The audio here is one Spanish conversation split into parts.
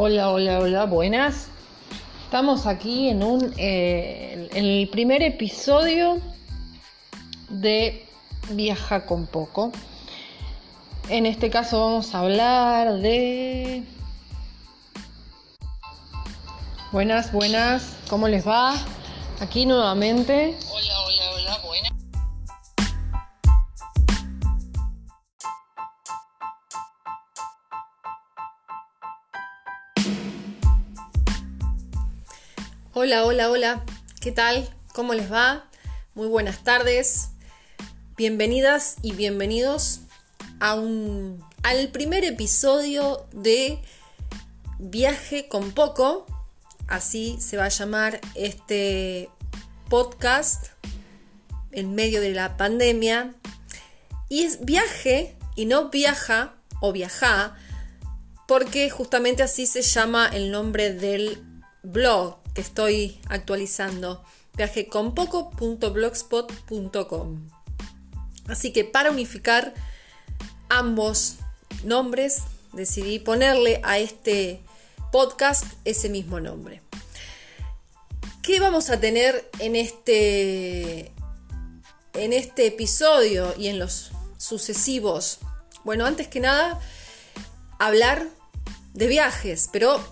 Hola, hola, hola, buenas. Estamos aquí en un eh, en el primer episodio de Viaja con poco. En este caso vamos a hablar de Buenas, buenas, ¿cómo les va? Aquí nuevamente. Hola, hola, Hola, hola, hola, ¿qué tal? ¿Cómo les va? Muy buenas tardes. Bienvenidas y bienvenidos a un, al primer episodio de Viaje con Poco. Así se va a llamar este podcast en medio de la pandemia. Y es viaje y no viaja o viaja porque justamente así se llama el nombre del blog estoy actualizando, viajeconpoco.blogspot.com. Así que para unificar ambos nombres, decidí ponerle a este podcast ese mismo nombre. ¿Qué vamos a tener en este, en este episodio y en los sucesivos? Bueno, antes que nada, hablar de viajes, pero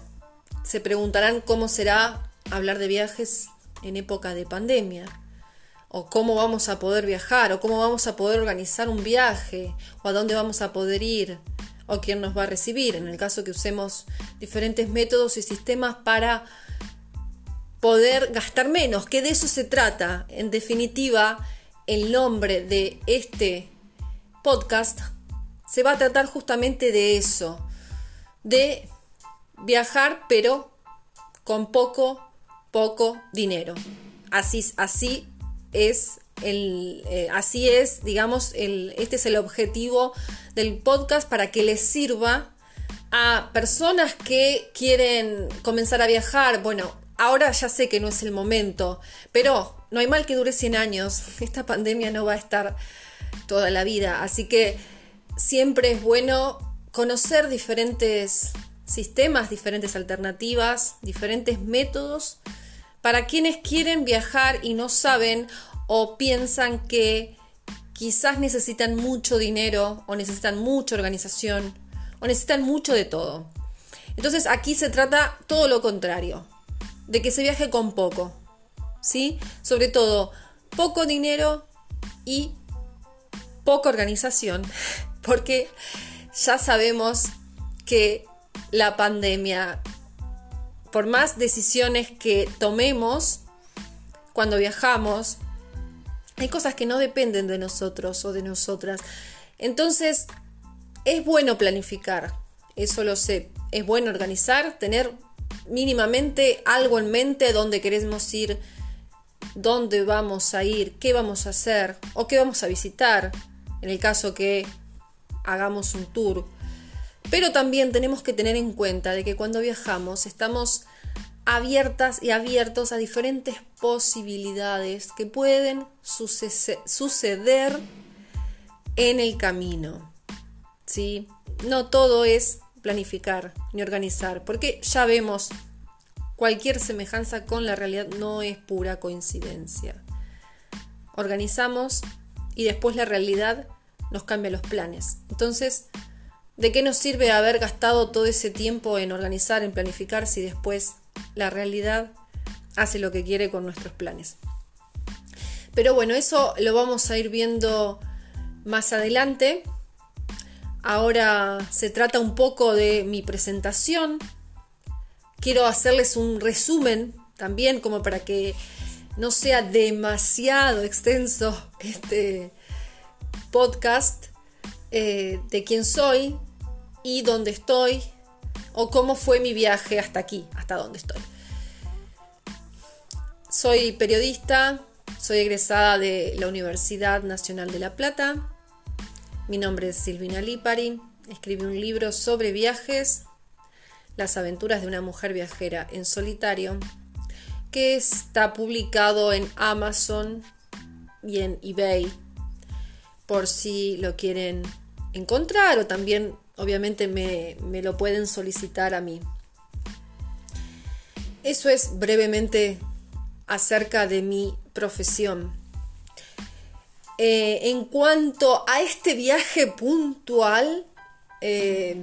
se preguntarán cómo será hablar de viajes en época de pandemia, o cómo vamos a poder viajar, o cómo vamos a poder organizar un viaje, o a dónde vamos a poder ir, o quién nos va a recibir, en el caso que usemos diferentes métodos y sistemas para poder gastar menos, que de eso se trata. En definitiva, el nombre de este podcast se va a tratar justamente de eso, de viajar pero con poco, poco dinero. Así, así es el, eh, así es, digamos, el, este es el objetivo del podcast para que les sirva a personas que quieren comenzar a viajar. Bueno, ahora ya sé que no es el momento, pero no hay mal que dure 100 años. Esta pandemia no va a estar toda la vida, así que siempre es bueno conocer diferentes sistemas, diferentes alternativas, diferentes métodos para quienes quieren viajar y no saben o piensan que quizás necesitan mucho dinero o necesitan mucha organización o necesitan mucho de todo. Entonces aquí se trata todo lo contrario, de que se viaje con poco, ¿sí? Sobre todo poco dinero y poca organización, porque ya sabemos que la pandemia, por más decisiones que tomemos cuando viajamos, hay cosas que no dependen de nosotros o de nosotras. Entonces, es bueno planificar, eso lo sé. Es bueno organizar, tener mínimamente algo en mente dónde queremos ir, dónde vamos a ir, qué vamos a hacer o qué vamos a visitar, en el caso que hagamos un tour. Pero también tenemos que tener en cuenta de que cuando viajamos estamos abiertas y abiertos a diferentes posibilidades que pueden suceder en el camino. ¿sí? No todo es planificar ni organizar, porque ya vemos cualquier semejanza con la realidad no es pura coincidencia. Organizamos y después la realidad nos cambia los planes. Entonces, ¿de qué nos sirve haber gastado todo ese tiempo en organizar, en planificar, si después la realidad hace lo que quiere con nuestros planes? Pero bueno, eso lo vamos a ir viendo más adelante. Ahora se trata un poco de mi presentación. Quiero hacerles un resumen también como para que no sea demasiado extenso este podcast eh, de quién soy y dónde estoy o cómo fue mi viaje hasta aquí, hasta dónde estoy. Soy periodista, soy egresada de la Universidad Nacional de La Plata mi nombre es Silvina Lipari, escribí un libro sobre viajes, las aventuras de una mujer viajera en solitario, que está publicado en Amazon y en eBay, por si lo quieren encontrar o también obviamente me, me lo pueden solicitar a mí. Eso es brevemente acerca de mi profesión. Eh, en cuanto a este viaje puntual, eh,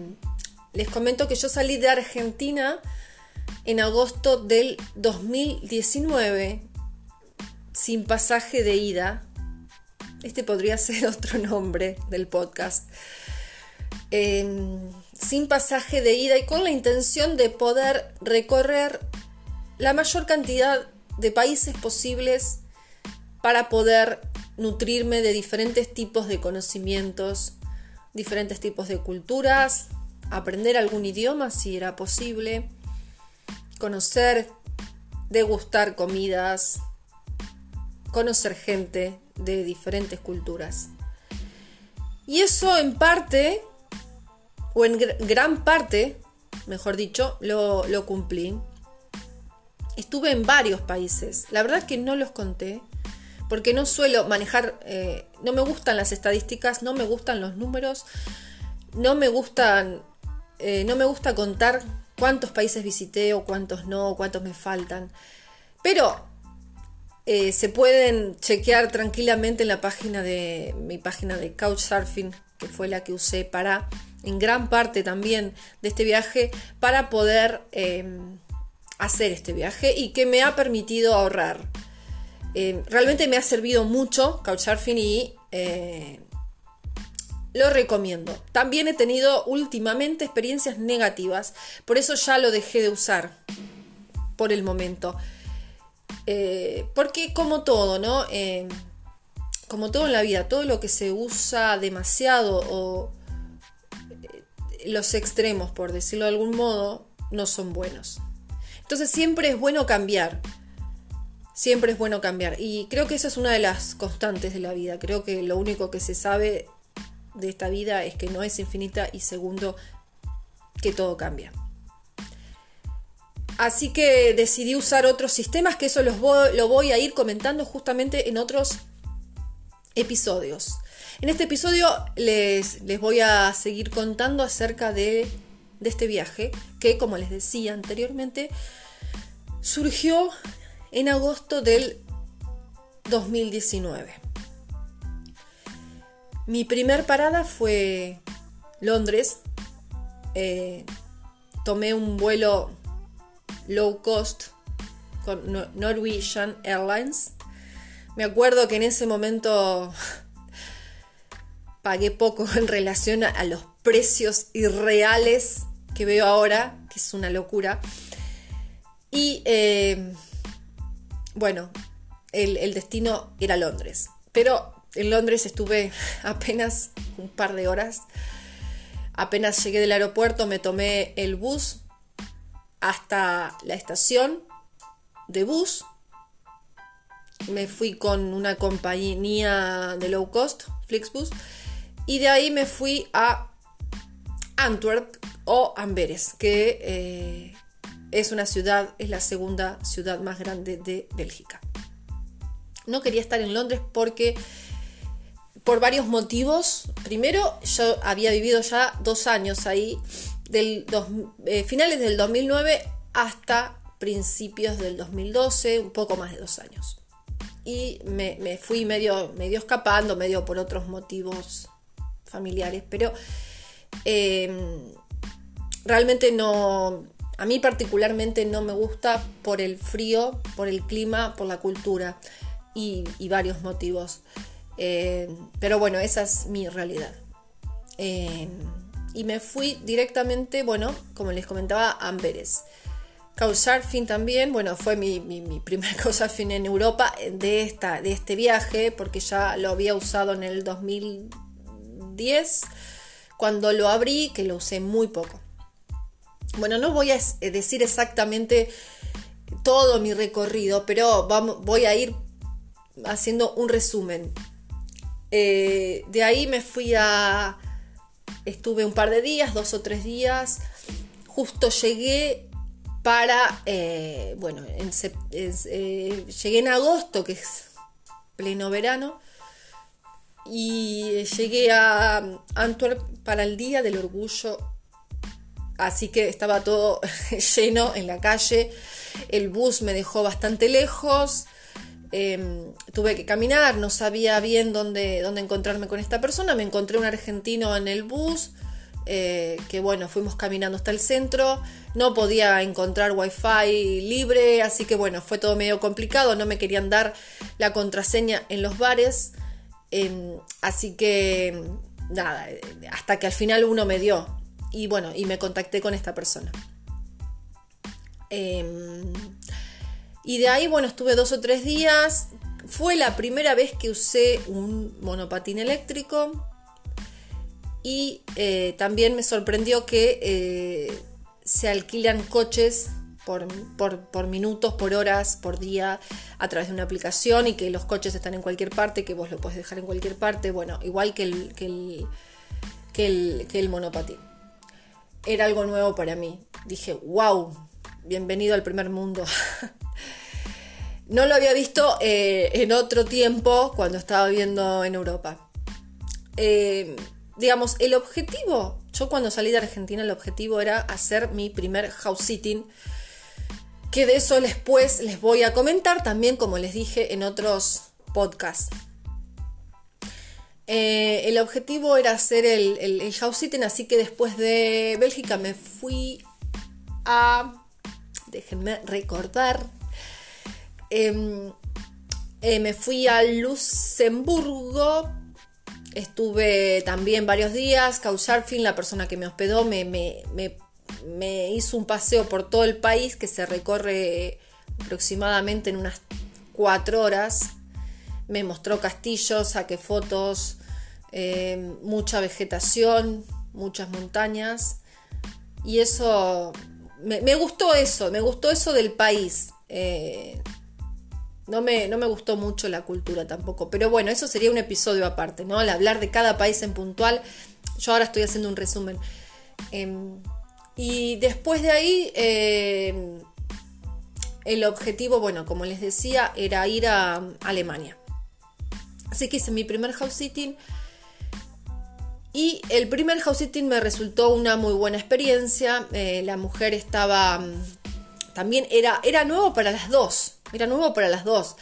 les comento que yo salí de Argentina en agosto del 2019 sin pasaje de ida. Este podría ser otro nombre del podcast. Sin pasaje de ida y con la intención de poder recorrer la mayor cantidad de países posibles para poder nutrirme de diferentes tipos de conocimientos, diferentes tipos de culturas, aprender algún idioma si era posible, conocer, degustar comidas, conocer gente de diferentes culturas. Y eso en parte, o en gran parte, mejor dicho, lo, cumplí. Estuve en varios países. La verdad que no los conté, porque no suelo manejar, eh, no me gustan las estadísticas, no me gustan los números, no me gustan, eh, no me gusta contar cuántos países visité o cuántos no, cuántos me faltan. Pero eh, se pueden chequear tranquilamente en la página de mi página de Couchsurfing, que fue la que usé para, en gran parte también de este viaje, para poder em, hacer este viaje y que me ha permitido ahorrar. Eh, realmente me ha servido mucho Couchsurfing y eh, lo recomiendo. También he tenido últimamente experiencias negativas, por eso ya lo dejé de usar por el momento. Eh, porque como todo, ¿no? como todo en la vida, todo lo que se usa demasiado o los extremos, por decirlo de algún modo, no son buenos. Entonces siempre es bueno cambiar. Siempre es bueno cambiar. Y creo que esa es una de las constantes de la vida. Creo que lo único que se sabe de esta vida es que no es infinita y segundo, que todo cambia. Así que decidí usar otros sistemas, que eso los lo voy a ir comentando justamente en otros episodios. En este episodio les, les voy a seguir contando acerca de de este viaje, que como les decía anteriormente, surgió en agosto del 2019. Mi primer parada fue Londres. Eh, tomé un vuelo low cost con Norwegian Airlines. Me acuerdo que en ese momento pagué poco en relación a los precios irreales que veo ahora, que es una locura. Y eh, bueno, el, destino era Londres. Pero en Londres estuve apenas un par de horas. Apenas llegué del aeropuerto me tomé el bus hasta la estación de bus. Me fui con una compañía de low cost, Flixbus. Y de ahí me fui a Antwerp, o Amberes, que eh, es una ciudad, es la segunda ciudad más grande de Bélgica. No quería estar en Londres porque por varios motivos. Primero, yo había vivido ya dos años ahí, del eh, finales del 2009 hasta principios del 2012, un poco más de dos años. Y me, fui medio, medio escapando, medio por otros motivos familiares, pero eh, realmente no, a mí particularmente no me gusta por el frío, por el clima, por la cultura y, varios motivos. Eh, pero bueno, esa es mi realidad. Eh, y me fui directamente, bueno, como les comentaba, a Amberes. Couchsurfing también, bueno, fue mi, mi, mi primer Couchsurfing en Europa de, esta, de este viaje, porque ya lo había usado en el 2010, cuando lo abrí, que lo usé muy poco. Bueno, no voy a eh, decir exactamente todo mi recorrido, pero vamos, voy a ir haciendo un resumen. Eh, de ahí me fui a... Estuve un par de días, dos o tres días. Justo llegué para... Eh, bueno, llegué en agosto, que es pleno verano. Y llegué a Antwerp para el Día del Orgullo así que estaba todo lleno en la calle. El bus me dejó bastante lejos. Em, tuve que caminar, no sabía bien dónde, dónde encontrarme con esta persona. Me encontré un argentino en el bus. Eh, que bueno, fuimos caminando hasta el centro, no podía encontrar wifi libre, así que bueno, fue todo medio complicado, no me querían dar la contraseña en los bares, em, así que nada, hasta que al final uno me dio y bueno, y me contacté con esta persona. Em, y de ahí, bueno, estuve dos o tres días. Fue la primera vez que usé un monopatín eléctrico. Y eh, también me sorprendió que eh, se alquilan coches por, por, minutos, por horas, por día, a través de una aplicación y que los coches están en cualquier parte, que vos lo puedes dejar en cualquier parte, bueno, igual que el, que el, que el, que el monopatín. Era algo nuevo para mí. Dije, wow, bienvenido al primer mundo. no lo había visto eh, en otro tiempo cuando estaba viviendo en Europa. digamos, el objetivo yo cuando salí de Argentina el objetivo era hacer mi primer house sitting, que de eso después les voy a comentar también como les dije en otros podcasts. Eh, el objetivo era hacer el, house sitting, así que después de Bélgica me fui a, déjenme recordar, em, eh, me fui a Luxemburgo Estuve también varios días. Couchsurfing, la persona que me hospedó, me, hizo un paseo por todo el país que se recorre aproximadamente en unas cuatro horas. Me mostró castillos, saqué fotos, eh, mucha vegetación, muchas montañas. Y eso, me, gustó eso, me gustó eso del país. Eh, no me, no me gustó mucho la cultura tampoco. Pero bueno, eso sería un episodio aparte, ¿no? Al hablar de cada país en puntual. Yo ahora estoy haciendo un resumen. Em, y después de ahí, em, el objetivo, bueno, como les decía, era ir a Alemania. Así que hice mi primer house sitting. Y el primer house sitting me resultó una muy buena experiencia. Eh, la mujer estaba. Mm, también era, era nuevo para las dos. Era nuevo para las dos.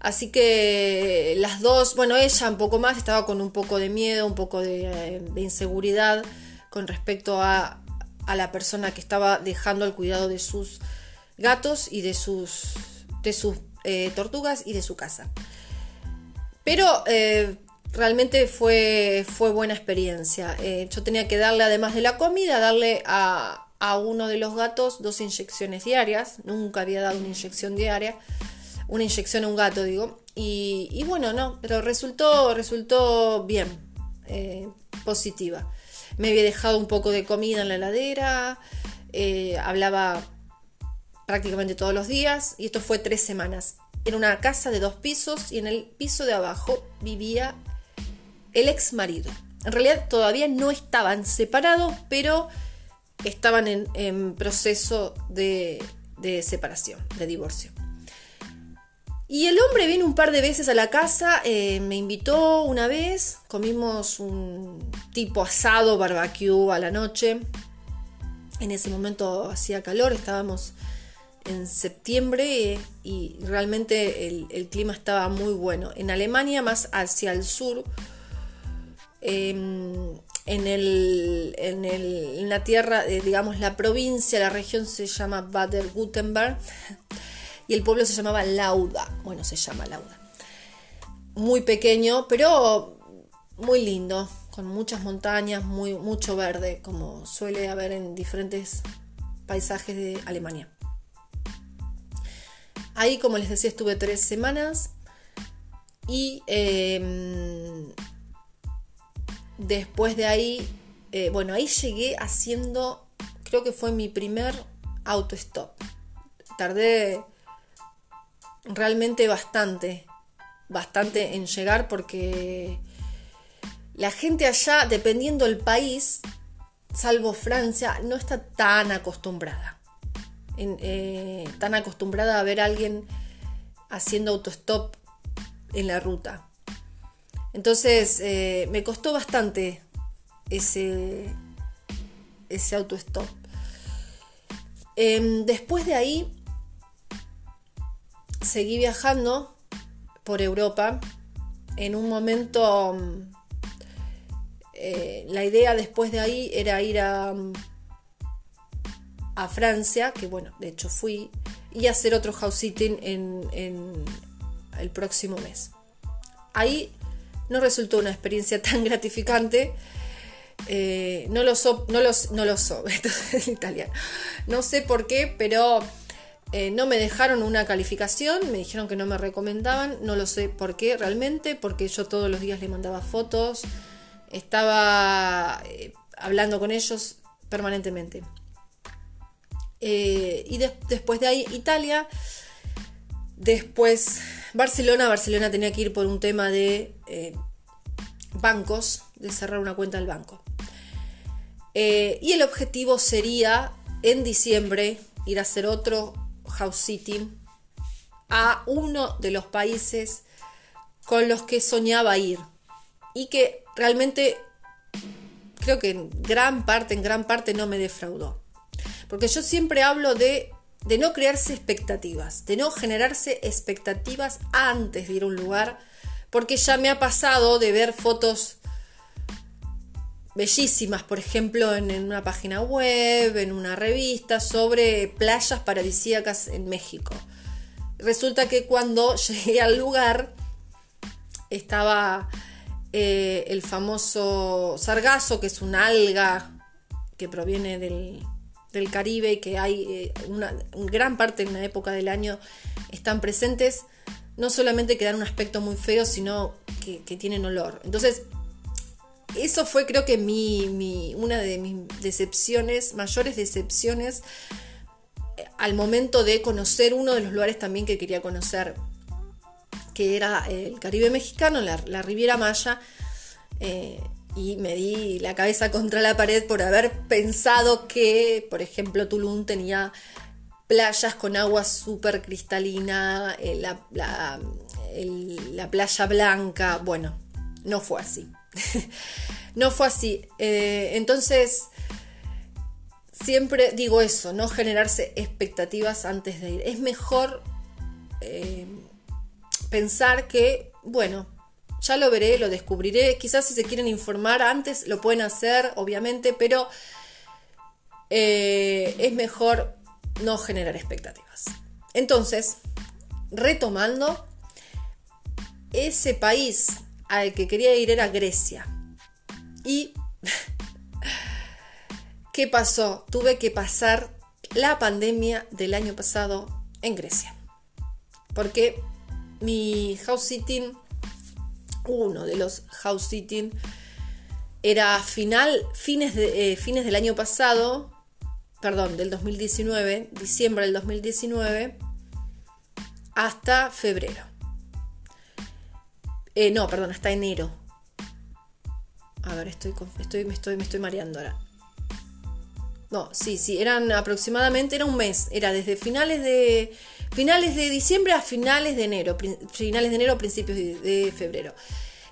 Así que las dos, bueno, ella un poco más, estaba con un poco de miedo, un poco de, eh, inseguridad con respecto a, la persona que estaba dejando el cuidado de sus gatos y de sus, de sus eh, tortugas y de su casa. Pero eh, realmente fue, fue buena experiencia. yo tenía que darle, además de la comida, darle a, a uno de los gatos dos inyecciones diarias. Nunca había dado una inyección diaria. Una inyección a un gato, digo. Y, bueno, no, pero resultó, resultó bien, eh, positiva. Me había dejado un poco de comida en la heladera, eh, hablaba prácticamente todos los días y esto fue tres semanas. Era una casa de dos pisos y en el piso de abajo vivía el ex marido. En realidad todavía no estaban separados, pero estaban en, proceso de, separación, de divorcio. Y el hombre vino un par de veces a la casa, eh, me invitó una vez, comimos un tipo asado, barbecue a la noche. En ese momento hacía calor, estábamos en septiembre y realmente el, clima estaba muy bueno. En Alemania, más hacia el sur, em, en, el, en, la tierra, eh, digamos, la provincia, la región se llama Baden-Württemberg y el pueblo se llamaba Lauda. Bueno, se llama Lauda. Muy pequeño, pero muy lindo, con muchas montañas, muy, mucho verde, como suele haber en diferentes paisajes de Alemania. Ahí, como les decía, estuve tres semanas y em, Después de ahí, eh, bueno, ahí llegué haciendo, creo que fue mi primer autostop. Tardé realmente bastante, bastante en llegar porque la gente allá, dependiendo del país, salvo Francia, no está tan acostumbrada. Eh, tan acostumbrada a ver a alguien haciendo autostop en la ruta. Entonces eh, me costó bastante ese, ese autostop. Em, después de ahí, seguí viajando por Europa. En un momento, mm, eh, la idea después de ahí era ir a, mm, a Francia, que bueno, de hecho fui, y hacer otro house sitting en, el próximo mes. Ahí no resultó una experiencia tan gratificante. Eh, no lo so, no no lo so, esto es italiano. No sé por qué, pero eh, no me dejaron una calificación, me dijeron que no me recomendaban, no lo sé por qué realmente, porque yo todos los días le mandaba fotos, estaba eh, hablando con ellos permanentemente. Eh, y después de ahí Italia, después Barcelona, Barcelona tenía que ir por un tema de bancos, de cerrar una cuenta del banco. y el objetivo sería en diciembre ir a hacer otro house sitting a uno de los países con los que soñaba ir y que realmente creo que en gran parte, en gran parte no me defraudó. Porque yo siempre hablo de, de no crearse expectativas, de no generarse expectativas antes de ir a un lugar, porque ya me ha pasado de ver fotos bellísimas, por ejemplo, en, una página web, en una revista, sobre playas paradisíacas en México. Resulta que cuando llegué al lugar estaba eh, el famoso sargazo, que es una alga que proviene del, Caribe y que hay eh, una, gran parte en la época del año están presentes, no solamente que dan un aspecto muy feo, sino que, que tienen olor. Entonces, eso fue creo que mi, una de mis decepciones, mayores decepciones eh, al momento de conocer uno de los lugares también que quería conocer, que era el Caribe mexicano, la, Riviera Maya, eh, y me di la cabeza contra la pared por haber pensado que, por ejemplo, Tulum tenía playas con agua súper cristalina, eh, la, la playa blanca, bueno, no fue así. no fue así. Eh, entonces, siempre digo eso, no generarse expectativas antes de ir. Es mejor eh, pensar que, bueno, ya lo veré, lo descubriré. Quizás si se quieren informar antes lo pueden hacer, obviamente, pero eh, es mejor no generar expectativas. Entonces, retomando, ese país al que quería ir era Grecia. Y ¿qué pasó? Tuve que pasar la pandemia del año pasado en Grecia. Porque mi house sitting, uno de los house sitting, era final, fines, de, eh, fines del año pasado, perdón, del 2019, diciembre del 2019, hasta febrero. Eh, no, perdón, hasta enero. A ver, estoy, estoy, me, estoy, estoy mareando ahora. No, sí, sí, eran aproximadamente, era un mes, era desde finales de, finales de diciembre a finales de enero, finales de enero principios de, febrero.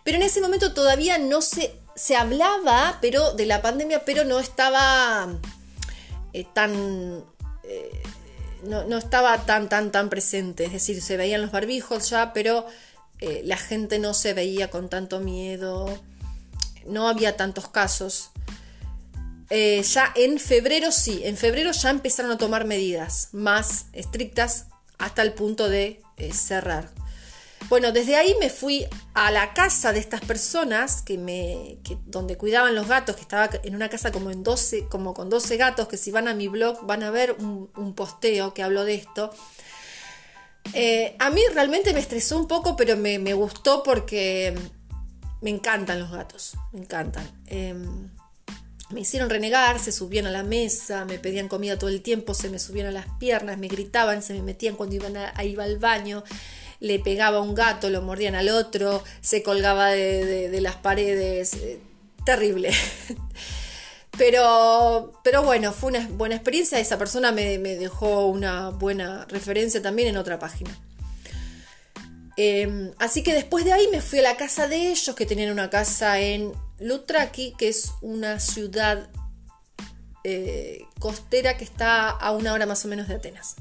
Pero en ese momento todavía no se, se hablaba pero, de la pandemia, pero no estaba eh, tan... Eh, no, no, estaba tan, tan, tan presente. Es decir, se veían los barbijos ya, pero eh, la gente no se veía con tanto miedo, no había tantos casos. Eh, ya en febrero sí, en febrero ya empezaron a tomar medidas más estrictas hasta el punto de eh, cerrar. Bueno, desde ahí me fui a la casa de estas personas que me, donde cuidaban los gatos, que estaba en una casa como, en 12, como con 12 gatos, que si van a mi blog van a ver un, un posteo que hablo de esto. Eh, a mí realmente me estresó un poco, pero me, gustó porque me encantan los gatos, me encantan. Em, me hicieron renegar, se subían a la mesa, me pedían comida todo el tiempo, se me subían a las piernas, me gritaban, se me metían cuando iban a, iba al baño, le pegaba a un gato, lo mordían al otro, se colgaba de, las paredes, eh, terrible. Pero, pero bueno, fue una buena experiencia. Esa persona me, dejó una buena referencia también en otra página. Em, así que después de ahí me fui a la casa de ellos, que tenían una casa en Lutraki, que es una ciudad eh, costera que está a una hora más o menos de Atenas.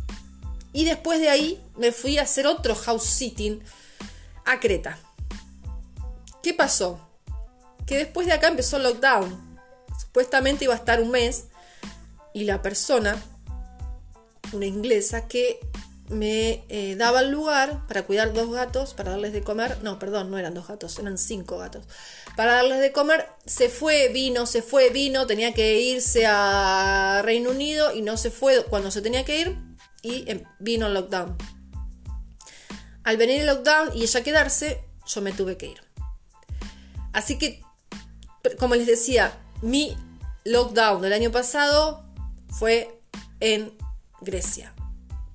Y después de ahí me fui a hacer otro house sitting a Creta. ¿Qué pasó? Que después de acá empezó el lockdown. Supuestamente iba a estar un mes y la persona, una inglesa, que me eh, daba el lugar para cuidar dos gatos, para darles de comer. No, perdón, no eran dos gatos, eran cinco gatos. Para darles de comer, se fue, vino, se fue, vino, tenía que irse a Reino Unido y no se fue cuando se tenía que ir y em, vino el lockdown. Al venir el lockdown y ella quedarse, yo me tuve que ir. Así que, como les decía, mi lockdown del año pasado fue en Grecia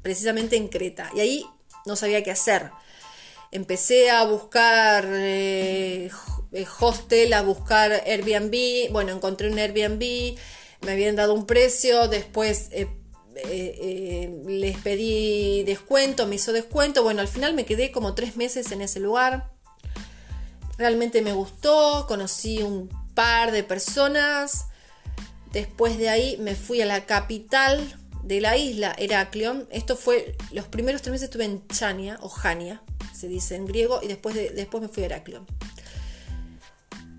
precisamente en Creta. Y ahí no sabía qué hacer. Empecé a buscar eh, hostel, a buscar Airbnb. Bueno, encontré un Airbnb, me habían dado un precio, después eh, eh, les pedí descuento, me hizo descuento. Bueno, al final me quedé como tres meses en ese lugar. Realmente me gustó, conocí un par de personas. Después de ahí me fui a la capital de la isla Heraclion. Esto fue, los primeros tres meses estuve en Chania, o Jania, se dice en griego, y después, de, después me fui a Heraclion.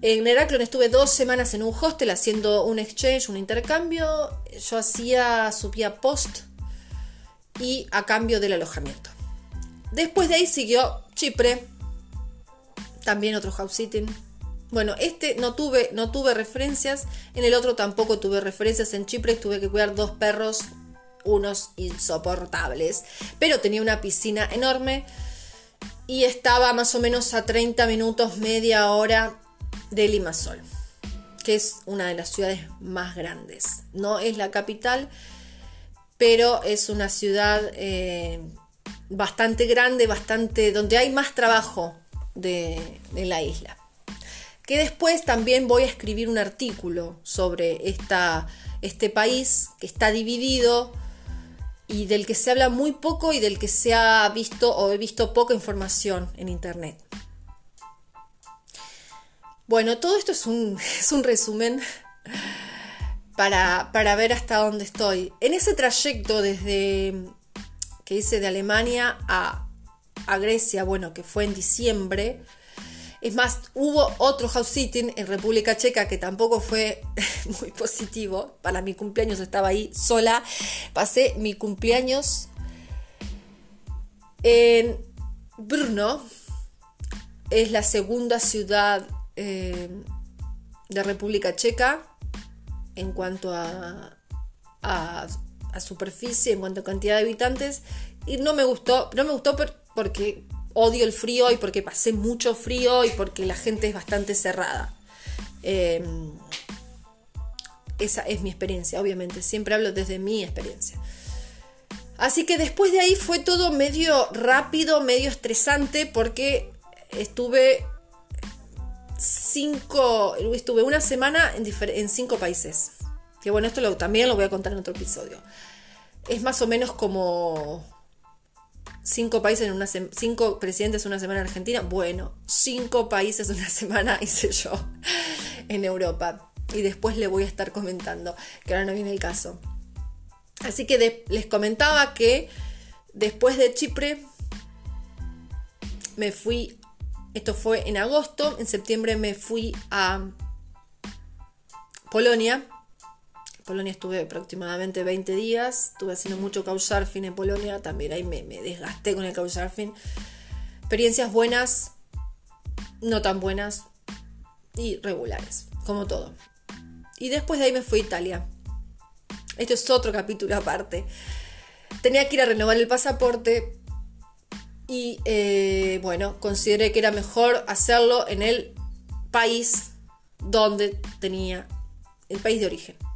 En Heraclion estuve dos semanas en un hostel haciendo un exchange, un intercambio. Yo hacía, subía post y a cambio del alojamiento. Después de ahí siguió Chipre, también otro house sitting. Bueno, este no tuve, no tuve referencias, en el otro tampoco tuve referencias. En Chipre tuve que cuidar dos perros unos insoportables, pero tenía una piscina enorme y estaba más o menos a 30 minutos, media hora de Limassol, que es una de las ciudades más grandes. No es la capital, pero es una ciudad eh, bastante grande, bastante donde hay más trabajo de, de la isla. Que después también voy a escribir un artículo sobre esta, este país que está dividido y del que se habla muy poco y del que se ha visto o he visto poca información en Internet. Bueno, todo esto es un, resumen para, ver hasta dónde estoy. En ese trayecto desde que hice de Alemania a, a Grecia, bueno, que fue en diciembre, es más, hubo otro house sitting en República Checa que tampoco fue muy positivo. Para mi cumpleaños estaba ahí sola. Pasé mi cumpleaños en Brno. Es la segunda ciudad eh, de República Checa en cuanto a, a, superficie, en cuanto a cantidad de habitantes. Y no me gustó, no me gustó porque odio el frío y porque pasé mucho frío y porque la gente es bastante cerrada. Em, esa es mi experiencia, obviamente. Siempre hablo desde mi experiencia. Así que después de ahí fue todo medio rápido, medio estresante, porque estuve cinco, estuve una semana en, en cinco países. Que bueno, esto también lo voy a contar en otro episodio. Es más o menos como cinco países en una cinco presidentes en una semana en Argentina. Bueno, cinco países una semana hice yo en Europa. Y después le voy a estar comentando, que ahora no viene el caso. Así que les comentaba que después de Chipre me fui, esto fue en agosto, en septiembre me fui a Polonia Polonia estuve aproximadamente 20 días, estuve haciendo mucho couchsurfing en Polonia, también ahí me, desgasté con el couchsurfing. Experiencias buenas, no tan buenas y regulares, como todo. Y después de ahí me fui a Italia. Esto es otro capítulo aparte. Tenía que ir a renovar el pasaporte y eh, bueno, consideré que era mejor hacerlo en el país donde tenía el país de origen.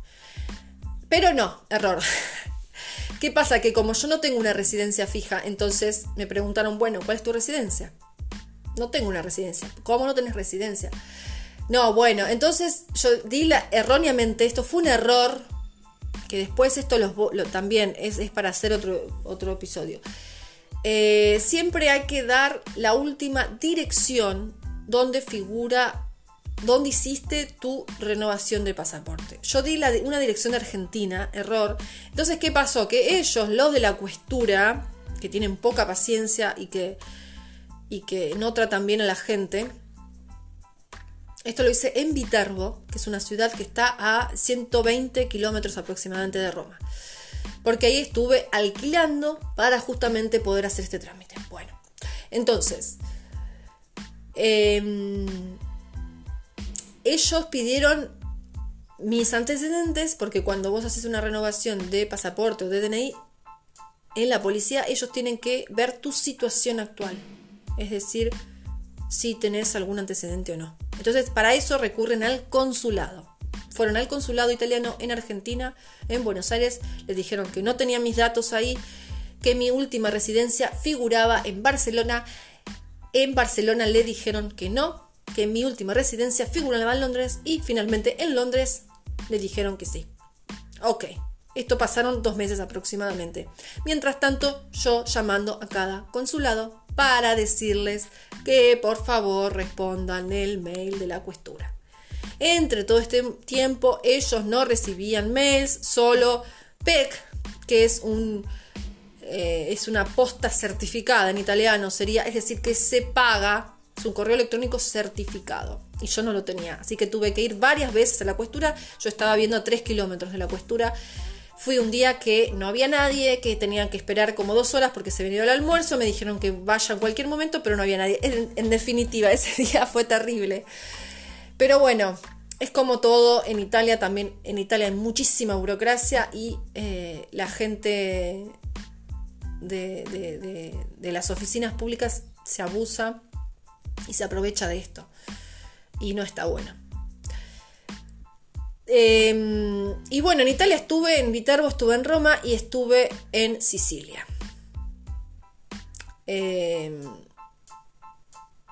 Pero no, error. ¿Qué pasa? Que como yo no tengo una residencia fija, entonces me preguntaron, bueno, ¿cuál es tu residencia? No tengo una residencia. ¿Cómo no tenés residencia? No, bueno, entonces yo di la, erróneamente, esto fue un error, que después esto lo, también es, para hacer otro, otro episodio. Eh, siempre hay que dar la última dirección donde figura dónde hiciste tu renovación de pasaporte. Yo di una dirección de Argentina, error. Entonces, ¿qué pasó? Que ellos, los de la cuestura, que tienen poca paciencia y que, y que no tratan bien a la gente, esto lo hice en Viterbo, que es una ciudad que está a 120 kilómetros aproximadamente de Roma. Porque ahí estuve alquilando para justamente poder hacer este trámite. Bueno, entonces, em, ellos pidieron mis antecedentes porque cuando vos haces una renovación de pasaporte o de DNI, en la policía ellos tienen que ver tu situación actual. Es decir, si tenés algún antecedente o no. Entonces, para eso recurren al consulado. Fueron al consulado italiano en Argentina, en Buenos Aires, les dijeron que no tenían mis datos ahí, que mi última residencia figuraba en Barcelona. En Barcelona le dijeron que no, que mi última residencia figuraba en Londres y finalmente en Londres le dijeron que sí. Ok, esto pasaron dos meses aproximadamente. Mientras tanto, yo llamando a cada consulado para decirles que por favor respondan el mail de la cuestura. Entre todo este tiempo, ellos no recibían mails, solo PEC, que es un eh, es una posta certificada en italiano, sería, es decir, que se paga su correo electrónico certificado. Y yo no lo tenía. Así que tuve que ir varias veces a la cuestura. Yo estaba viendo a 3 kilómetros de la cuestura. Fui un día que no había nadie, que tenían que esperar como dos horas porque se venía el almuerzo. Me dijeron que vaya en cualquier momento, pero no había nadie. En, definitiva, ese día fue terrible. Pero bueno, es como todo en Italia también. En Italia hay muchísima burocracia y eh, la gente de las oficinas públicas se abusa y se aprovecha de esto. Y no está bueno. Em, y bueno, en Italia estuve en Viterbo, estuve en Roma y estuve en Sicilia. Em,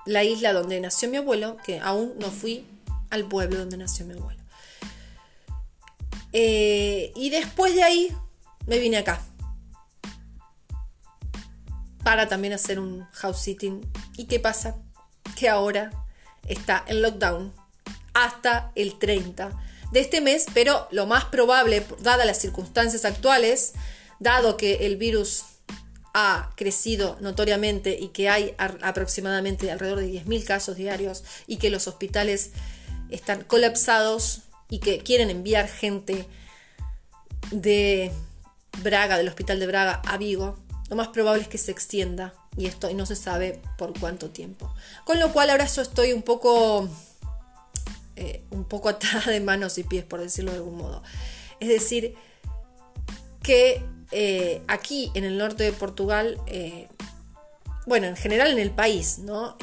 la isla donde nació mi abuelo, que aún no fui al pueblo donde nació mi abuelo. Eh, y después de ahí me vine acá. Para también hacer un house sitting. ¿Y qué pasa? Que ahora está en lockdown hasta el 30 de este mes, pero lo más probable, dadas las circunstancias actuales, dado que el virus ha crecido notoriamente y que hay aproximadamente alrededor de 10.000 casos diarios y que los hospitales están colapsados y que quieren enviar gente de Braga, del hospital de Braga, a Vigo, lo más probable es que se extienda y esto y no se sabe por cuánto tiempo. Con lo cual ahora yo estoy un poco, eh, un poco atada de manos y pies, por decirlo de algún modo. Es decir, que eh, aquí en el norte de Portugal, eh, bueno, en general en el país, ¿no?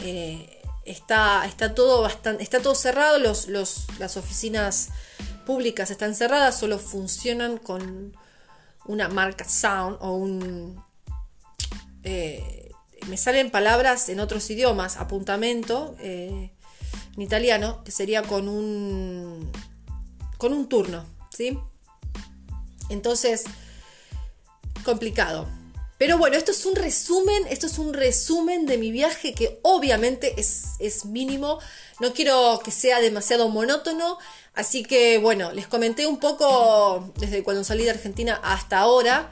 está, está, todo bastante, está todo cerrado, los, las oficinas públicas están cerradas, solo funcionan con una marca sound o un me salen palabras en otros idiomas, apuntamento eh, en italiano, que sería con un, con un turno, ¿sí? Entonces, complicado. Pero bueno, esto es un resumen, esto es un resumen de mi viaje que obviamente es, es mínimo. No quiero que sea demasiado monótono, así que bueno, les comenté un poco desde cuando salí de Argentina hasta ahora.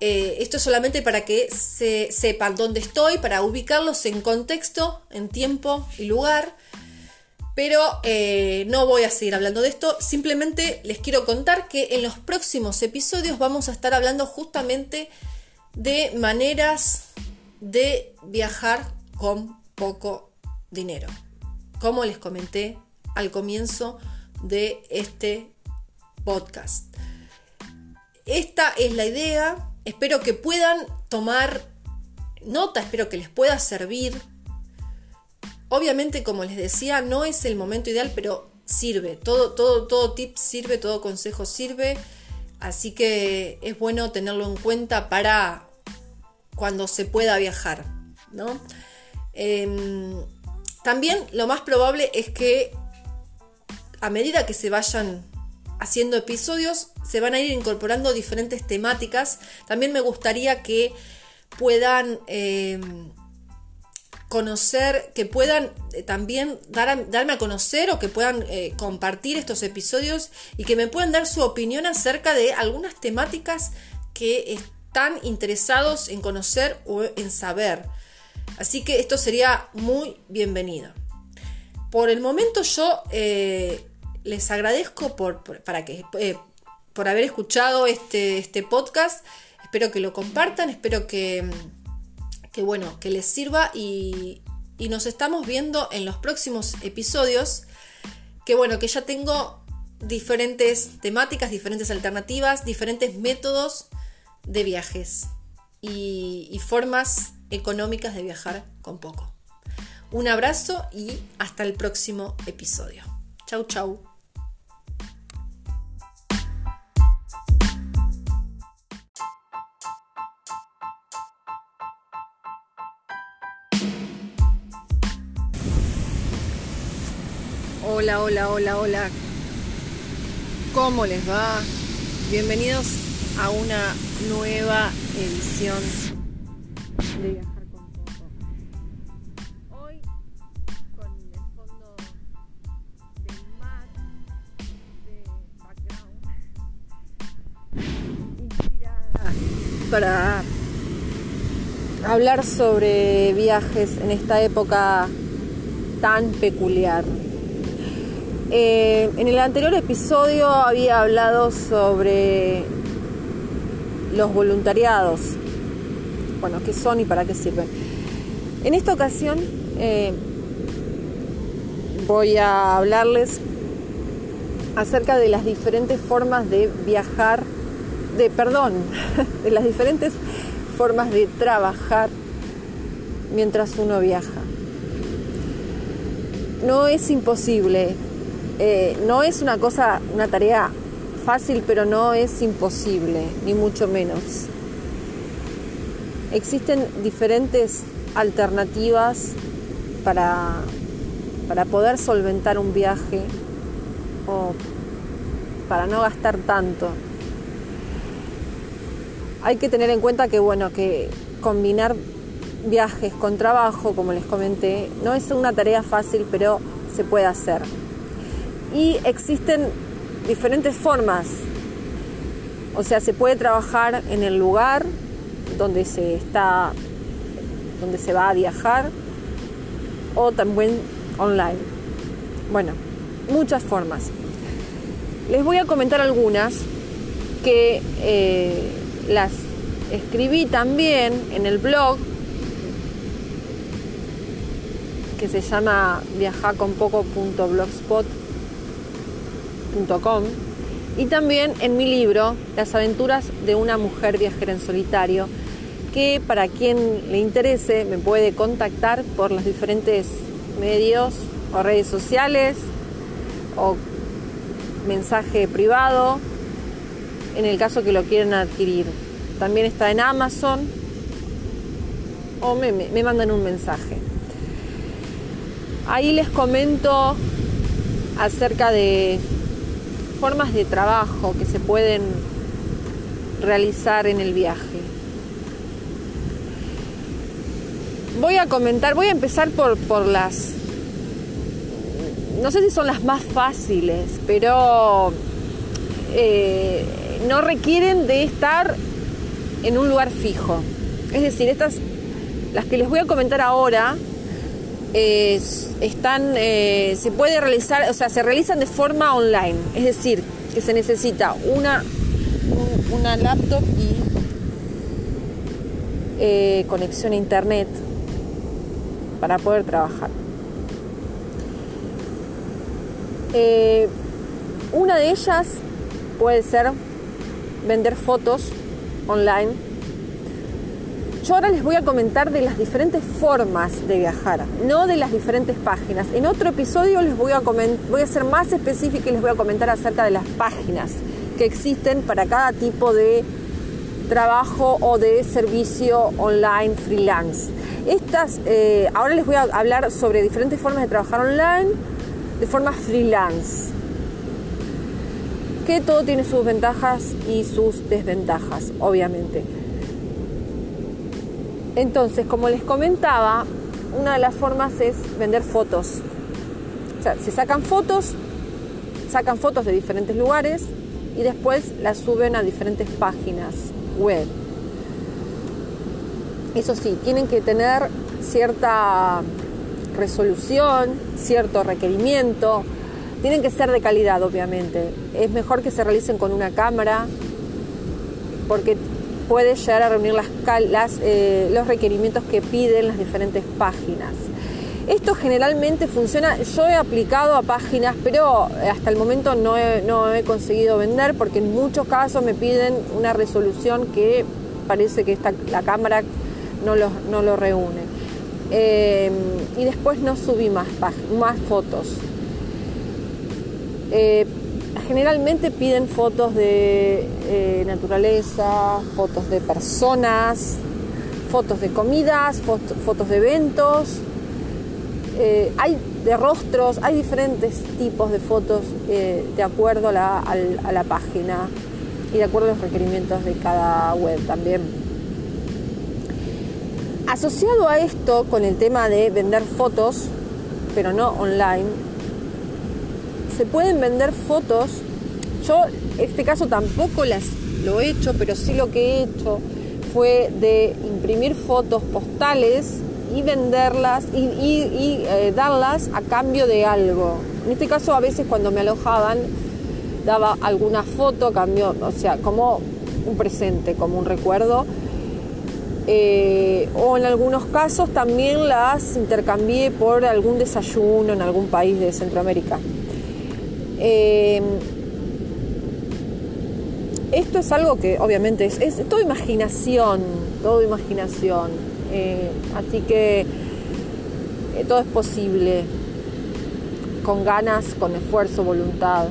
Eh, esto es solamente para que se sepan dónde estoy, para ubicarlos en contexto, en tiempo y lugar. Pero eh, no voy a seguir hablando de esto, simplemente les quiero contar que en los próximos episodios vamos a estar hablando justamente de maneras de viajar con poco dinero. Como les comenté al comienzo de este podcast. Esta es la idea, Espero que puedan tomar nota, espero que les pueda servir. Obviamente, como les decía, no es el momento ideal, pero sirve. Todo, todo, todo tip sirve, todo consejo sirve. Así que es bueno tenerlo en cuenta para cuando se pueda viajar. ¿no? Em, también lo más probable es que a medida que se vayan haciendo episodios, se van a ir incorporando diferentes temáticas. También me gustaría que puedan em, conocer, que puedan eh, también darme a conocer o que puedan eh, compartir estos episodios y que me puedan dar su opinión acerca de algunas temáticas que están interesados en conocer o en saber. Así que esto sería muy bienvenido. Por el momento yo eh, les agradezco por, para que, por haber escuchado este, este podcast. Espero que lo compartan, espero que que bueno, que les sirva y, y nos estamos viendo en los próximos episodios. Que bueno, que ya tengo diferentes temáticas, diferentes alternativas, diferentes métodos de viajes y, y, formas económicas de viajar con poco. Un abrazo y hasta el próximo episodio. Chau, chau. Hola, hola, hola, hola. ¿Cómo les va? Bienvenidos a una nueva edición de Viajar con Poco. Hoy con el fondo del mar de background inspirada para hablar sobre viajes en esta época tan peculiar. Eh, en el anterior episodio había hablado sobre los voluntariados, bueno, qué son y para qué sirven. En esta ocasión eh, voy a hablarles acerca de las diferentes formas de viajar, de perdón, de las diferentes formas de trabajar mientras uno viaja. No es imposible eh, no es una cosa, una tarea fácil, pero no es imposible, ni mucho menos. Existen diferentes alternativas para, para poder solventar un viaje o para no gastar tanto. Hay que tener en cuenta que bueno, que combinar viajes con trabajo, como les comenté, no es una tarea fácil, pero se puede hacer y existen diferentes formas. O sea, se puede trabajar en el lugar donde se está donde se va a viajar o también online. Bueno, muchas formas. Les voy a comentar algunas que eh, las escribí también en el blog que se llama y también en mi libro Las aventuras de una mujer viajera en solitario, que para quien le interese me puede contactar por los diferentes medios o redes sociales o mensaje privado en el caso que lo quieran adquirir. También está en Amazon o me, me mandan un mensaje. Ahí les comento acerca de formas de trabajo que se pueden realizar en el viaje. Voy a comentar, voy a empezar por, por las, no sé si son las más fáciles, pero eh, no requieren de estar en un lugar fijo. Es decir, estas, las que les voy a comentar ahora, están, eh, se puede realizar, o sea, se realizan de forma online, es decir, que se necesita una, una laptop y eh, conexión a internet para poder trabajar. Eh, una de ellas puede ser vender fotos online yo ahora les voy a comentar de las diferentes formas de viajar, no de las diferentes páginas. En otro episodio les voy a, voy a ser más específica y les voy a comentar acerca de las páginas que existen para cada tipo de trabajo o de servicio online freelance. Estas, eh, ahora les voy a hablar sobre diferentes formas de trabajar online de forma freelance. Que todo tiene sus ventajas y sus desventajas, obviamente. Entonces, como les comentaba, una de las formas es vender fotos. O sea, se sacan fotos, sacan fotos de diferentes lugares y después las suben a diferentes páginas web. Eso sí, tienen que tener cierta resolución, cierto requerimiento, tienen que ser de calidad obviamente. Es mejor que se realicen con una cámara porque puede llegar a reunir eh, los requerimientos que piden las diferentes páginas. Esto generalmente funciona, yo he aplicado a páginas, pero hasta el momento no he, conseguido vender porque en muchos casos me piden una resolución que parece que la cámara no lo, reúne. Eh, y después no subí más, más fotos. Eh, generalmente piden fotos de eh, naturaleza, fotos de personas, fotos de comidas, fotos de eventos. Eh, hay de rostros, hay diferentes tipos de fotos eh, de acuerdo a la, a la página y de acuerdo a los requerimientos de cada web también. Asociado a esto, con el tema de vender fotos, pero no online, se pueden vender fotos. Yo, este caso, tampoco las lo he hecho, pero sí lo que he hecho fue de imprimir fotos postales y venderlas y, eh, darlas a cambio de algo. En este caso, a veces cuando me alojaban, daba alguna foto a cambio, o sea, como un presente, como un recuerdo. Eh, o en algunos casos también las intercambié por algún desayuno en algún país de Centroamérica. Eh, esto es algo que obviamente es, todo imaginación, todo imaginación. Eh, así que eh, todo es posible, con ganas, con esfuerzo, voluntad.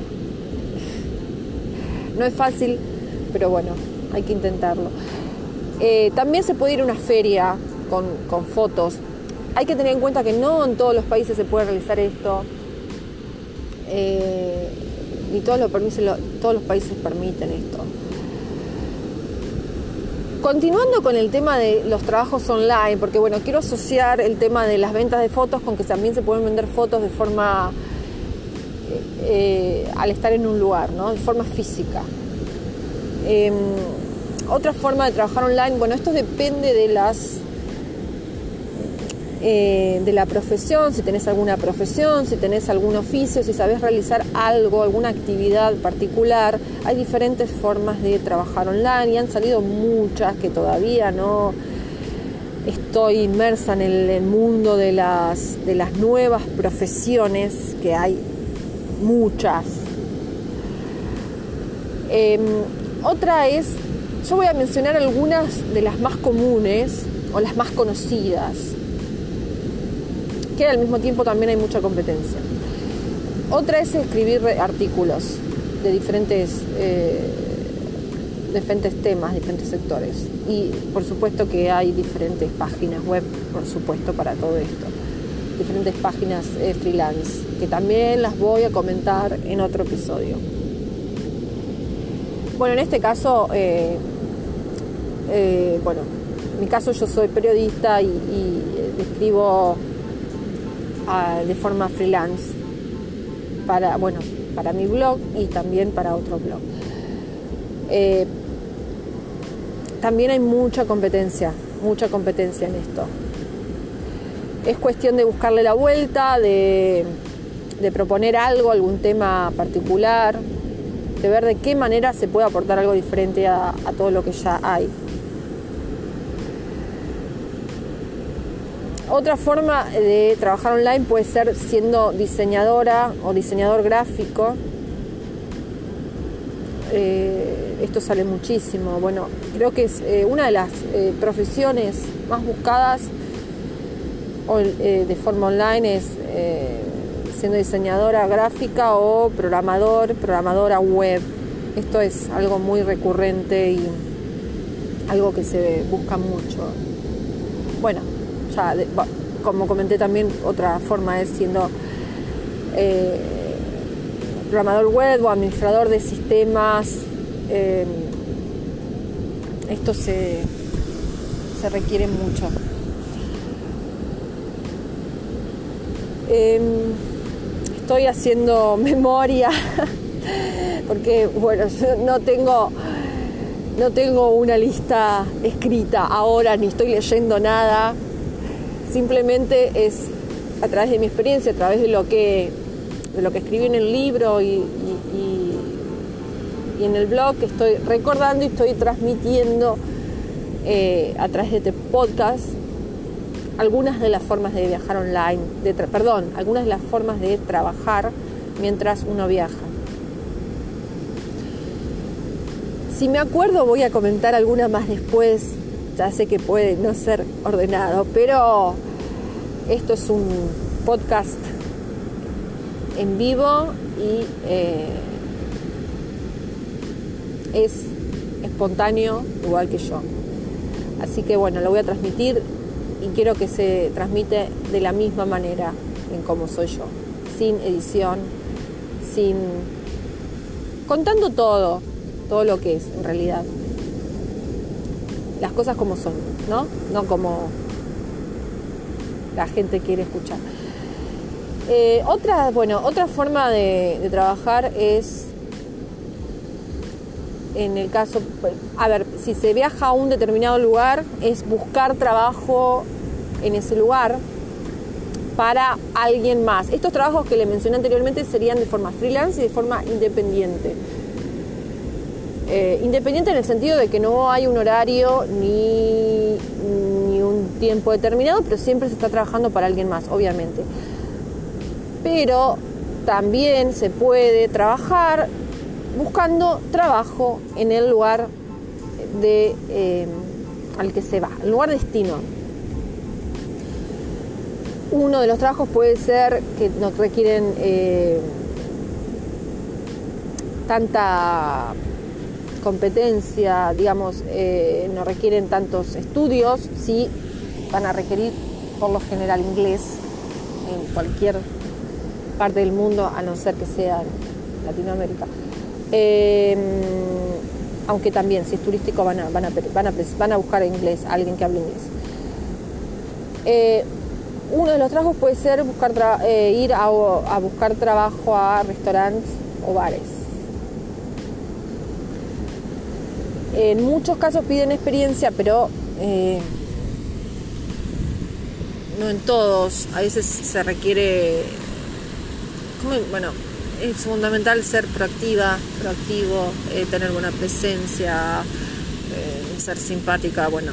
No es fácil, pero bueno, hay que intentarlo. también se puede ir a una feria con fotos. Hay que tener en cuenta que no en todos los países se puede realizar esto eh, y todos los, todos los países permiten esto. Continuando con el tema de los trabajos online, porque bueno, quiero asociar el tema de las ventas de fotos con que también se pueden vender fotos de forma, eh, al estar en un lugar, ¿no? de forma física. Em, otra forma de trabajar online, bueno, esto depende de las eh, de la profesión, si tenés alguna profesión, si tenés algún oficio, si sabes realizar algo, alguna actividad particular. Hay diferentes formas de trabajar online y han salido muchas que todavía no estoy inmersa en el, mundo de las, de las nuevas profesiones, que hay muchas. Em, otra es, yo voy a mencionar algunas de las más comunes o las más conocidas que al mismo tiempo también hay mucha competencia. Otra es escribir artículos de diferentes, eh, diferentes temas, diferentes sectores. Y por supuesto que hay diferentes páginas web, por supuesto, para todo esto. Diferentes páginas eh, freelance, que también las voy a comentar en otro episodio. Bueno, en este caso, eh, bueno, en mi caso yo soy periodista y, y escribo de forma freelance para, bueno, para mi blog y también para otro blog. Eh, también hay mucha competencia, mucha competencia en esto. Es cuestión de buscarle la vuelta, de, proponer algo, algún tema particular, de ver de qué manera se puede aportar algo diferente a todo lo que ya hay. Otra forma de trabajar online puede ser siendo diseñadora o diseñador gráfico. Eh, esto sale muchísimo. Bueno, creo que es eh, una de las eh, profesiones más buscadas de forma online es siendo diseñadora gráfica o programador, programadora web. Esto es algo muy recurrente y algo que se busca mucho. Bueno, ya como comenté también, otra forma es siendo eh, programador web o administrador de sistemas. Eh, esto se, se requiere mucho. Em, estoy haciendo memoria porque bueno, no tengo no tengo una lista escrita ahora ni estoy leyendo nada. Simplemente es a través de mi experiencia, a través de lo que lo que escribí en el libro y, en el blog que estoy recordando y estoy transmitiendo eh, a través de este podcast algunas de las formas de viajar online, de perdón, algunas de las formas de trabajar mientras uno viaja. Si me acuerdo voy a comentar alguna más después, ya sé que puede no ser ordenado, pero esto es un podcast en vivo y eh, es espontáneo igual que yo. Así que bueno, lo voy a transmitir y quiero que se transmite de la misma manera en cómo soy yo, sin edición, sin contando todo, todo lo que es en realidad. Las cosas como son, ¿no? No como la gente quiere escuchar. Eh, otra, bueno, otra forma de trabajar es en el caso, a ver, si se viaja a un determinado lugar, es buscar trabajo en ese lugar para alguien más. Estos trabajos que le mencioné anteriormente serían de forma freelance y de forma independiente. Eh, independiente en el sentido de que no hay un horario ni, ni un tiempo determinado, pero siempre se está trabajando para alguien más, obviamente. Pero también se puede trabajar buscando trabajo en el lugar de, eh, al que se va, el lugar destino. Uno de los trabajos puede ser que no requieren eh, tanta competencia, digamos, eh, no requieren tantos estudios, sí van a requerir por lo general inglés en cualquier parte del mundo, a no ser que sea Latinoamérica. Em, aunque también, si es turístico, van a, van a, van a, buscar inglés, alguien que hable inglés. Eh, uno de los trabajos puede ser eh, ir a, buscar trabajo a restaurantes o bares. En muchos casos piden experiencia, pero eh, no en todos. A veces se requiere, bueno, es fundamental ser proactiva, proactivo, eh, tener buena presencia, eh, ser simpática. Bueno,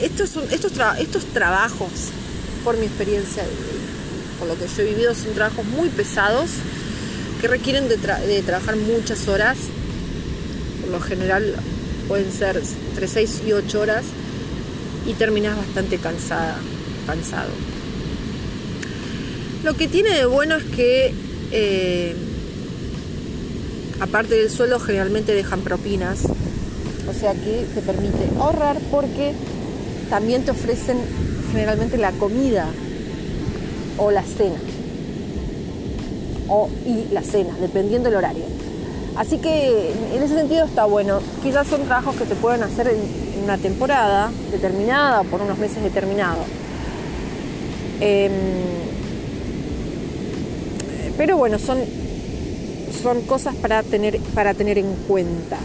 estos, son, estos, estos trabajos, por mi experiencia, por lo que yo he vivido, son trabajos muy pesados que requieren de, de trabajar muchas horas. Por lo general pueden ser entre 6 y 8 horas y terminas bastante cansada, cansado. Lo que tiene de bueno es que eh, aparte del sueldo generalmente dejan propinas, o sea que te permite ahorrar porque también te ofrecen generalmente la comida o la cena o y la cena, dependiendo del horario. Así que en ese sentido está bueno. Quizás son trabajos que se pueden hacer en una temporada determinada, por unos meses determinados. Em, pero bueno, son son cosas para tener, para tener en cuenta.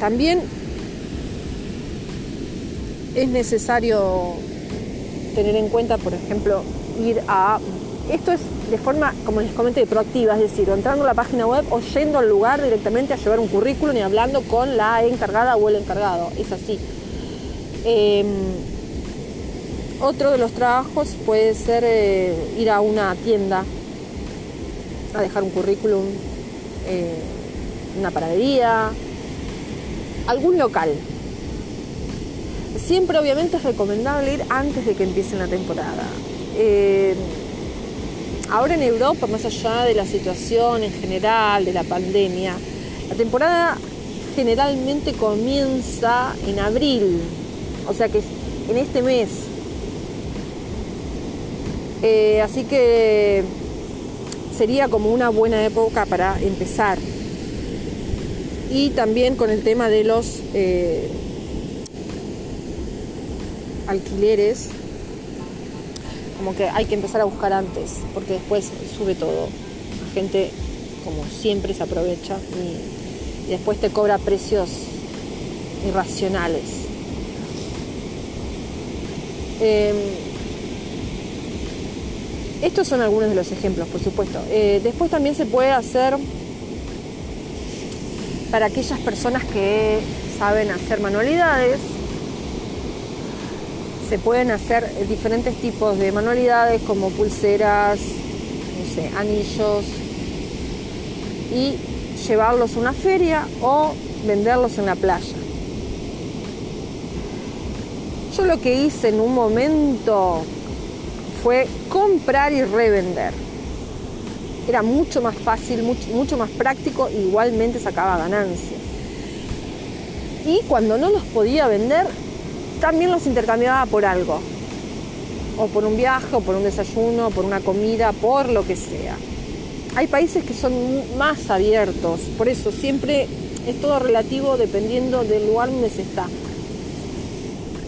También es necesario tener en cuenta, por ejemplo, ir a... Esto es de forma, como les comenté, proactiva, es decir, entrando a la página web o yendo al lugar directamente a llevar un currículum y hablando con la encargada o el encargado. Es así. Em, otro de los trabajos puede ser eh, ir a una tienda a dejar un currículum, eh, una panadería, algún local. Siempre obviamente es recomendable ir antes de que empiece la temporada. Eh, ahora en Europa, más allá de la situación en general, de la pandemia, la temporada generalmente comienza en abril, o sea que en este mes. Eh, así que sería como una buena época para empezar. Y también con el tema de los eh, alquileres, como que hay que empezar a buscar antes, porque después sube todo. La gente, como siempre, se aprovecha y, después te cobra precios irracionales. Em, estos son algunos de los ejemplos, por supuesto. Eh, después también se puede hacer para aquellas personas que saben hacer manualidades, se pueden hacer diferentes tipos de manualidades como pulseras, no sé, anillos y llevarlos a una feria o venderlos en la playa. Yo lo que hice en un momento fue comprar y revender. Era mucho más fácil, mucho, más práctico e igualmente sacaba ganancia. Y cuando no los podía vender, también los intercambiaba por algo. O por un viaje, o por un desayuno, por una comida, por lo que sea. Hay países que son más abiertos, por eso siempre es todo relativo dependiendo del lugar donde se está.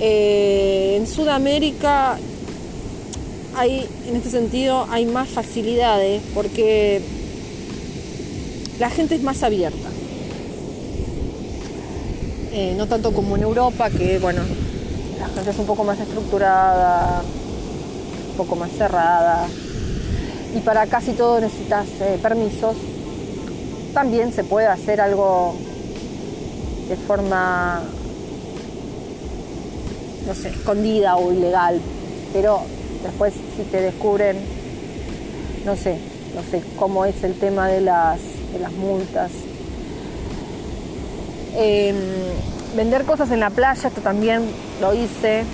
Eh, en Sudamérica hay, en este sentido, hay más facilidades porque la gente es más abierta. Eh, no tanto como en Europa, que bueno, la gente es un poco más estructurada, un poco más cerrada. Y para casi todo necesitas eh, permisos. También se puede hacer algo de forma, no sé, escondida o ilegal. Pero después si te descubren, no sé, no sé cómo es el tema de las, de las multas. Em, vender cosas en la playa, esto también lo hice,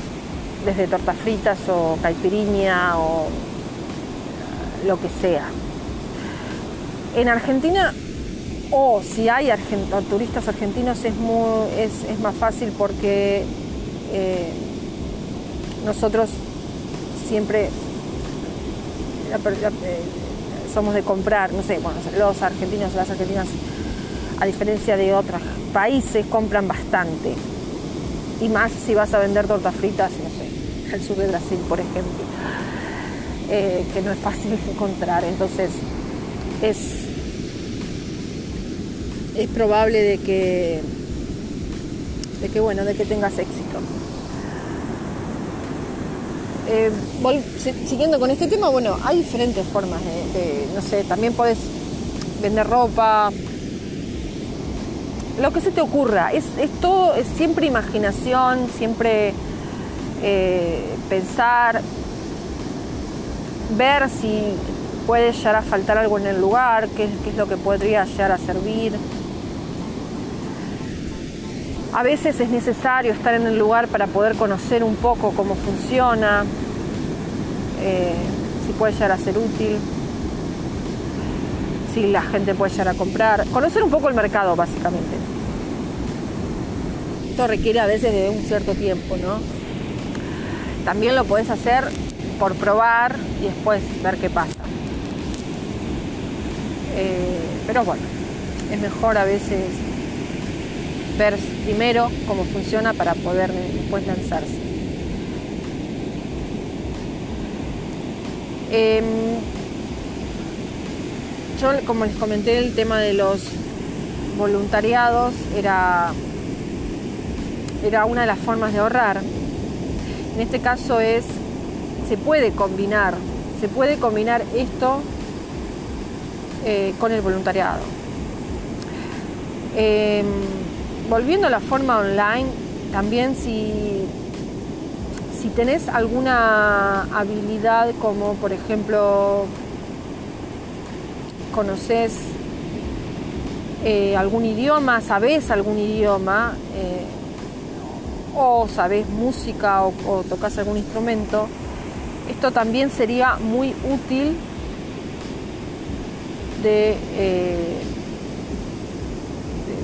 desde tortas fritas o caipirinha o lo que sea. En Argentina, o si hay turistas argentinos, es, muy, es, más fácil porque eh, nosotros siempre eh, somos de comprar, no sé, bueno, los argentinos, las argentinas, a diferencia de otros países, compran bastante y más si vas a vender tortas fritas, no sé, al sur de Brasil, por ejemplo, eh, que no es fácil encontrar. Entonces, es, es probable de que, de que, bueno, de que tengas éxito. Eh, siguiendo con este tema, bueno, hay diferentes formas de no sé, también puedes vender ropa, lo que se te ocurra. Es, todo, es siempre imaginación, siempre eh, pensar, ver si puede llegar a faltar algo en el lugar, qué, es lo que podría llegar a servir. A veces es necesario estar en el lugar para poder conocer un poco cómo funciona, eh, si puede llegar a ser útil, si la gente puede llegar a comprar, conocer un poco el mercado básicamente. Esto requiere a veces de un cierto tiempo, ¿no? También lo puedes hacer por probar y después ver qué pasa. Eh, pero bueno, es mejor a veces ver primero cómo funciona para poder después lanzarse. Em, yo, como les comenté, el tema de los voluntariados era era una de las formas de ahorrar. En este caso es, se puede combinar, se puede combinar esto eh, con el voluntariado. Em, volviendo a la forma online, también si, si tenés alguna habilidad como por ejemplo conoces eh, algún idioma, sabes algún idioma, eh, o sabes música o, tocas algún instrumento, esto también sería muy útil de, eh,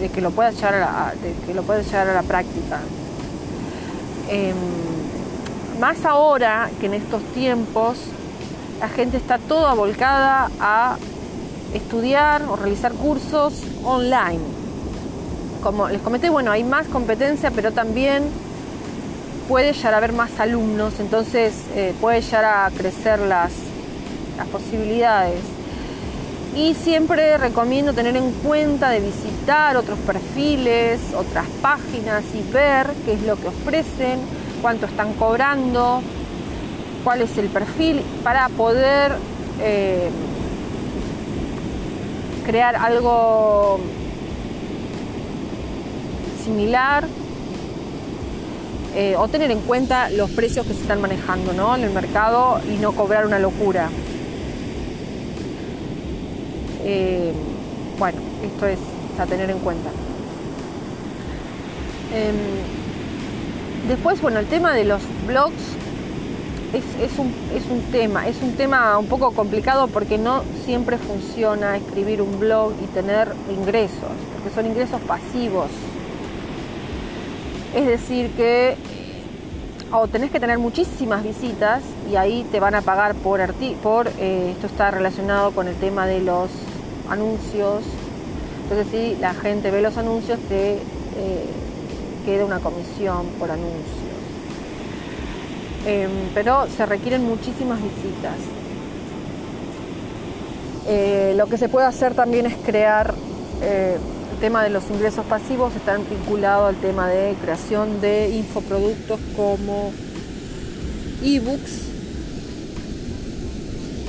de, que lo puedas llevar a la, que lo a la práctica. Em, más ahora que en estos tiempos la gente está toda volcada a estudiar o realizar cursos online como les comenté, bueno, hay más competencia, pero también puede llegar a haber más alumnos, entonces eh, puede llegar a crecer las, posibilidades. Y siempre recomiendo tener en cuenta de visitar otros perfiles, otras páginas y ver qué es lo que ofrecen, cuánto están cobrando, cuál es el perfil, para poder eh, crear algo eh, o tener en cuenta los precios que se están manejando ¿no? en el mercado y no cobrar una locura. Eh, bueno, esto es a tener en cuenta. Em, después, bueno, el tema de los blogs es, un, es, un, tema, es un tema un poco complicado porque no siempre funciona escribir un blog y tener ingresos, porque son ingresos pasivos. Es decir, que o tenés que tener muchísimas visitas y ahí te van a pagar por, por eh, esto está relacionado con el tema de los anuncios. Entonces si la gente ve los anuncios te eh, queda una comisión por anuncios. Em, pero se requieren muchísimas visitas. Eh, lo que se puede hacer también es crear tema de los ingresos pasivos están vinculados al tema de creación de infoproductos como ebooks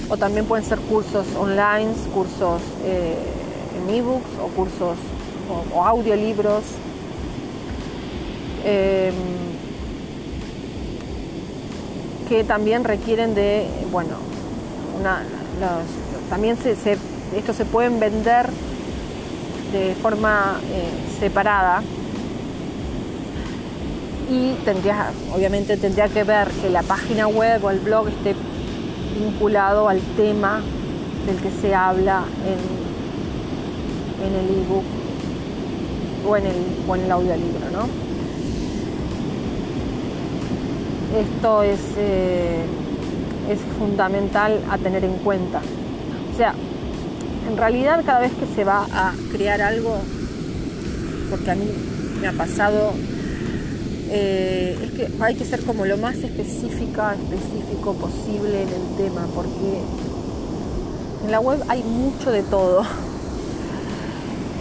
o también pueden ser cursos online, cursos eh, en ebooks o cursos o, audiolibros. Em, que también requieren de, bueno, también se, estos se pueden vender de forma eh, separada y tendría, obviamente tendría que ver que la página web o el blog esté vinculado al tema del que se habla en, en el ebook o en el, o en el audiolibro, ¿no? Esto es, eh, es fundamental a tener en cuenta. O sea, en realidad cada vez que se va a crear algo, porque a mí me ha pasado, eh, es que hay que ser como lo más específica, específico posible en el tema, porque en la web hay mucho de todo.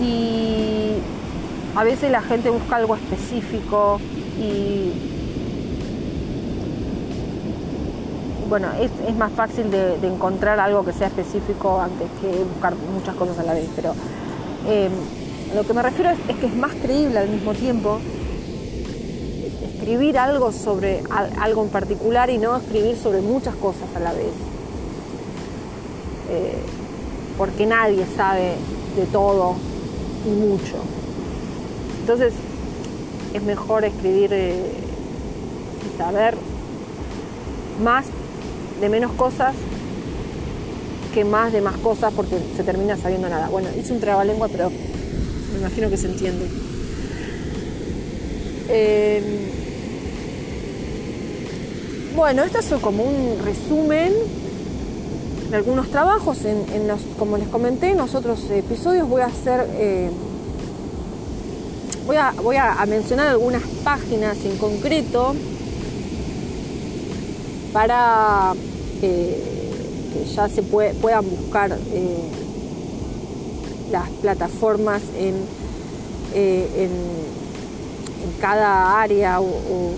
Y a veces la gente busca algo específico y bueno, es, más fácil de, encontrar algo que sea específico antes que buscar muchas cosas a la vez, pero em, lo que me refiero es, que es más creíble al mismo tiempo escribir algo sobre algo en particular y no escribir sobre muchas cosas a la vez. Eh, porque nadie sabe de todo y mucho. Entonces es mejor escribir eh, y saber más de menos cosas que más de más cosas porque se termina sabiendo nada. Bueno, hice un trabalengua, pero me imagino que se entiende. Em, bueno, esto es como un resumen de algunos trabajos. En, los, como les comenté en los otros episodios voy a hacer... Eh, voy, a, voy a mencionar algunas páginas en concreto para que ya se puedan buscar eh, las plataformas en, eh, en, cada área o,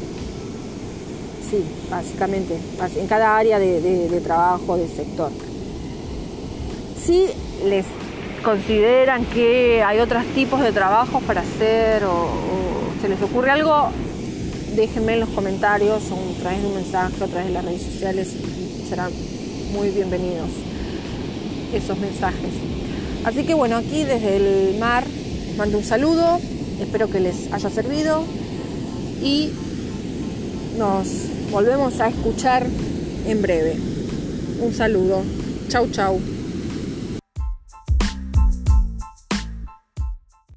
sí, básicamente, en cada área de, trabajo del sector. Si les consideran que hay otros tipos de trabajos para hacer o, se les ocurre algo, déjenme en los comentarios o a través de un mensaje a través de las redes sociales serán muy bienvenidos esos mensajes. Así que bueno, aquí desde el mar les mando un saludo, espero que les haya servido y nos volvemos a escuchar en breve. Un saludo. Chau, chau.